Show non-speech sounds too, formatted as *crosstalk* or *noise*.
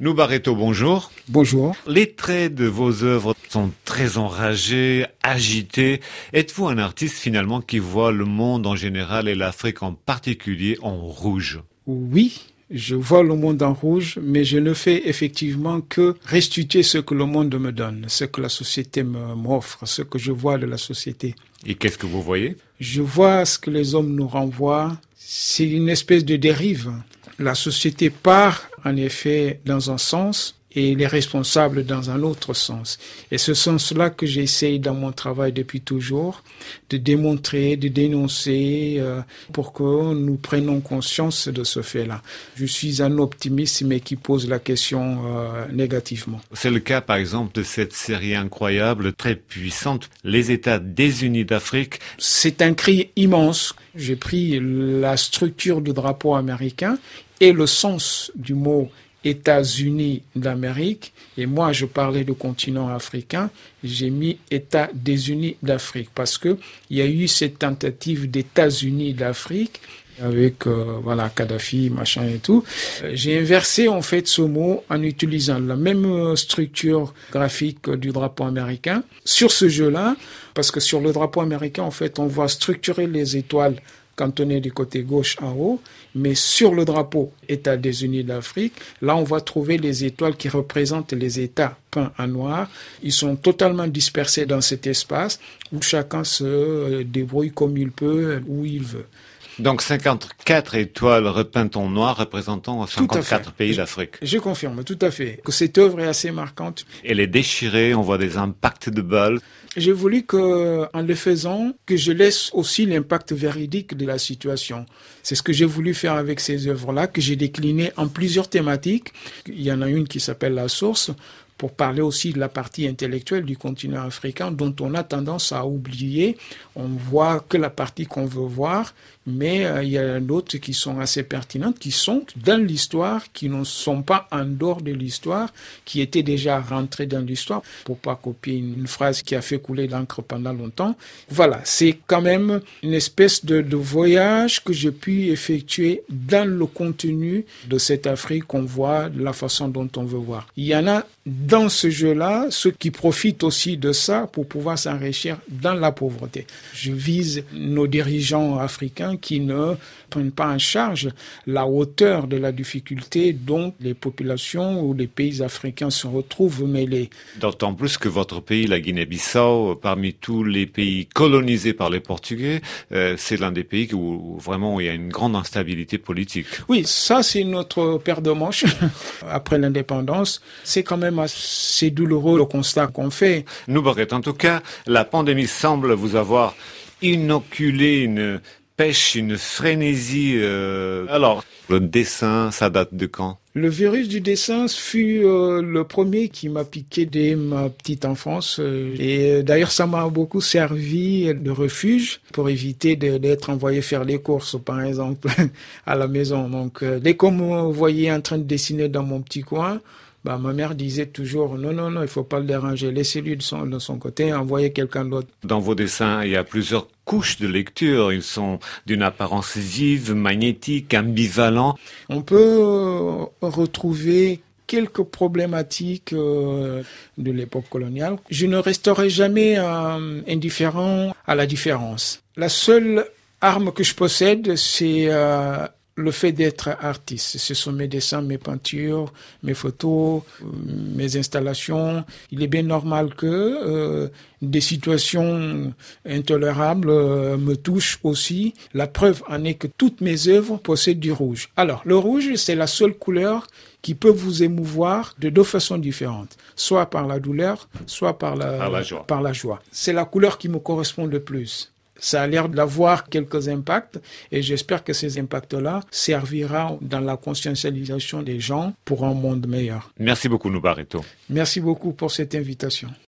Nous Barreto, bonjour. Bonjour. Les traits de vos œuvres sont très enragés, agités. Êtes-vous un artiste finalement qui voit le monde en général et l'Afrique en particulier en rouge? Oui, je vois le monde en rouge, mais je ne fais effectivement que restituer ce que le monde me donne, ce que la société m'offre, ce que je vois de la société. Et qu'est-ce que vous voyez? Je vois ce que les hommes nous renvoient. C'est une espèce de dérive. La société part en effet dans un sens et les responsables dans un autre sens. Et ce sens-là que j'essaye dans mon travail depuis toujours, de démontrer, de dénoncer, euh, pour que nous prenions conscience de ce fait-là. Je suis un optimiste, mais qui pose la question euh, négativement. C'est le cas, par exemple, de cette série incroyable, très puissante, Les États désunis d'Afrique. C'est un cri immense. J'ai pris la structure du drapeau américain et le sens du mot États-Unis d'Amérique, et moi je parlais du continent africain, j'ai mis États des Unis d'Afrique parce que il y a eu cette tentative d'États-Unis d'Afrique avec euh, voilà Kadhafi machin et tout. Euh, j'ai inversé en fait ce mot en utilisant la même euh, structure graphique du drapeau américain sur ce jeu-là parce que sur le drapeau américain en fait on voit structurer les étoiles cantonné du côté gauche en haut, mais sur le drapeau État des Unis d'Afrique, là on va trouver les étoiles qui représentent les États peints en noir. Ils sont totalement dispersés dans cet espace où chacun se débrouille comme il peut, où il veut. Donc 54 étoiles repeintes en noir représentant 54 pays d'Afrique. Je confirme, tout à fait, que cette œuvre est assez marquante. Elle est déchirée, on voit des impacts de balles. J'ai voulu que, en le faisant, que je laisse aussi l'impact véridique de la situation. C'est ce que j'ai voulu faire avec ces œuvres-là, que j'ai déclinées en plusieurs thématiques. Il y en a une qui s'appelle La Source, pour parler aussi de la partie intellectuelle du continent africain dont on a tendance à oublier. On voit que la partie qu'on veut voir, mais euh, il y a d'autres qui sont assez pertinentes, qui sont dans l'histoire, qui ne sont pas en dehors de l'histoire, qui étaient déjà rentrées dans l'histoire, pour pas copier une, phrase qui a fait couler l'encre pendant longtemps. Voilà, c'est quand même une espèce de, voyage que j'ai pu effectuer dans le contenu de cette Afrique qu'on voit, de la façon dont on veut voir. Il y en a dans ce jeu-là ceux qui profitent aussi de ça pour pouvoir s'enrichir dans la pauvreté. Je vise nos dirigeants africains qui ne prennent pas en charge la hauteur de la difficulté dont les populations ou les pays africains se retrouvent mêlés. D'autant plus que votre pays, la Guinée-Bissau, parmi tous les pays colonisés par les Portugais, euh, c'est l'un des pays où vraiment il y a une grande instabilité politique. Oui, ça c'est notre paire de manches *laughs* après l'indépendance. C'est quand même assez douloureux le constat qu'on fait. Nous, en tout cas, la pandémie semble vous avoir inoculé une pêche, une frénésie. Euh... Alors, le dessin, ça date de quand? Le virus du dessin fut euh, le premier qui m'a piqué dès ma petite enfance. Euh, et euh, d'ailleurs, ça m'a beaucoup servi de refuge pour éviter d'être envoyé faire les courses, par exemple, *laughs* à la maison. Donc, dès qu'on me voyait en train de dessiner dans mon petit coin, bah, ma mère disait toujours non, non, non, il faut pas le déranger, laissez-lui de son, de son côté, envoyez quelqu'un d'autre. Dans vos dessins, il y a plusieurs couches de lecture. Ils sont d'une apparence vive, magnétique, ambivalent. On peut retrouver quelques problématiques euh, de l'époque coloniale. Je ne resterai jamais euh, indifférent à la différence. La seule arme que je possède, c'est euh, le fait d'être artiste. Ce sont mes dessins, mes peintures, mes photos, mes installations. Il est bien normal que euh, des situations intolérables euh, me touchent aussi. La preuve en est que toutes mes œuvres possèdent du rouge. Alors, le rouge, c'est la seule couleur qui peut vous émouvoir de deux façons différentes, soit par la douleur, soit par la, Par la joie. C'est la couleur qui me correspond le plus ça a l'air d'avoir quelques impacts et j'espère que ces impacts-là serviront dans la conscientisation des gens pour un monde meilleur. Merci beaucoup, Noubareto. Merci beaucoup pour cette invitation.